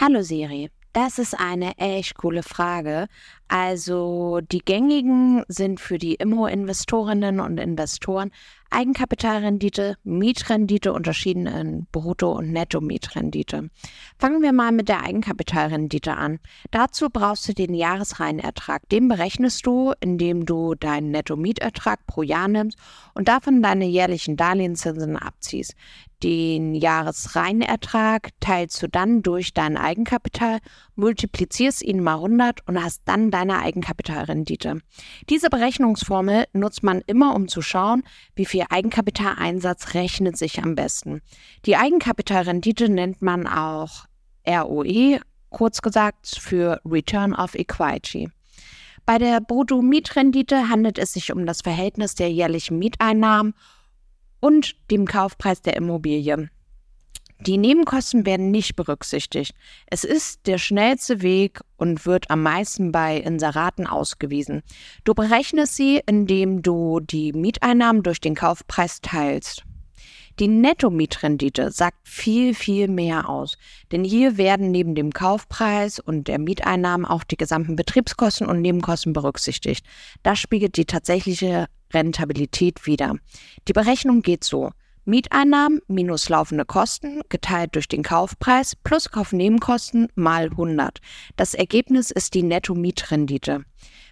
Hallo Siri, das ist eine echt coole Frage. Also die gängigen sind für die Immo-Investorinnen und Investoren Eigenkapitalrendite, Mietrendite unterschieden in Brutto- und Netto-Mietrendite. Fangen wir mal mit der Eigenkapitalrendite an. Dazu brauchst du den Jahresreinertrag. Den berechnest du, indem du deinen Netto-Mietertrag pro Jahr nimmst und davon deine jährlichen Darlehenszinsen abziehst. Den Jahresreinertrag teilst du dann durch dein Eigenkapital, multiplizierst ihn mal 100 und hast dann deine Eigenkapitalrendite. Diese Berechnungsformel nutzt man immer, um zu schauen, wie viel Eigenkapitaleinsatz rechnet sich am besten. Die Eigenkapitalrendite nennt man auch ROE, kurz gesagt für Return of Equity. Bei der Brutto-Mietrendite handelt es sich um das Verhältnis der jährlichen Mieteinnahmen und dem Kaufpreis der Immobilie. Die Nebenkosten werden nicht berücksichtigt. Es ist der schnellste Weg und wird am meisten bei Inseraten ausgewiesen. Du berechnest sie, indem du die Mieteinnahmen durch den Kaufpreis teilst. Die Netto-Mietrendite sagt viel, viel mehr aus, denn hier werden neben dem Kaufpreis und der Mieteinnahmen auch die gesamten Betriebskosten und Nebenkosten berücksichtigt. Das spiegelt die tatsächliche Rentabilität wider. Die Berechnung geht so. Mieteinnahmen minus laufende Kosten geteilt durch den Kaufpreis plus Kaufnebenkosten mal 100. Das Ergebnis ist die Netto-Mietrendite.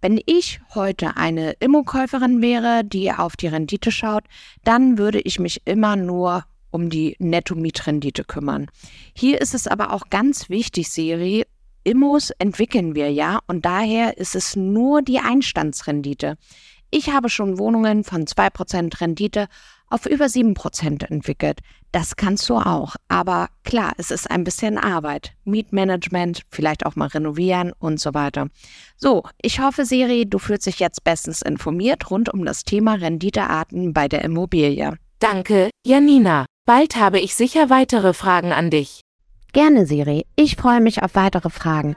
Wenn ich heute eine Immokäuferin wäre, die auf die Rendite schaut, dann würde ich mich immer nur um die Netto-Mietrendite kümmern. Hier ist es aber auch ganz wichtig, Siri, Immos entwickeln wir ja und daher ist es nur die Einstandsrendite. Ich habe schon Wohnungen von 2% Rendite auf über 7% entwickelt. Das kannst du auch. Aber klar, es ist ein bisschen Arbeit. Mietmanagement, vielleicht auch mal renovieren und so weiter. So, ich hoffe, Siri, du fühlst dich jetzt bestens informiert rund um das Thema Renditearten bei der Immobilie. Danke, Janina. Bald habe ich sicher weitere Fragen an dich. Gerne, Siri. Ich freue mich auf weitere Fragen.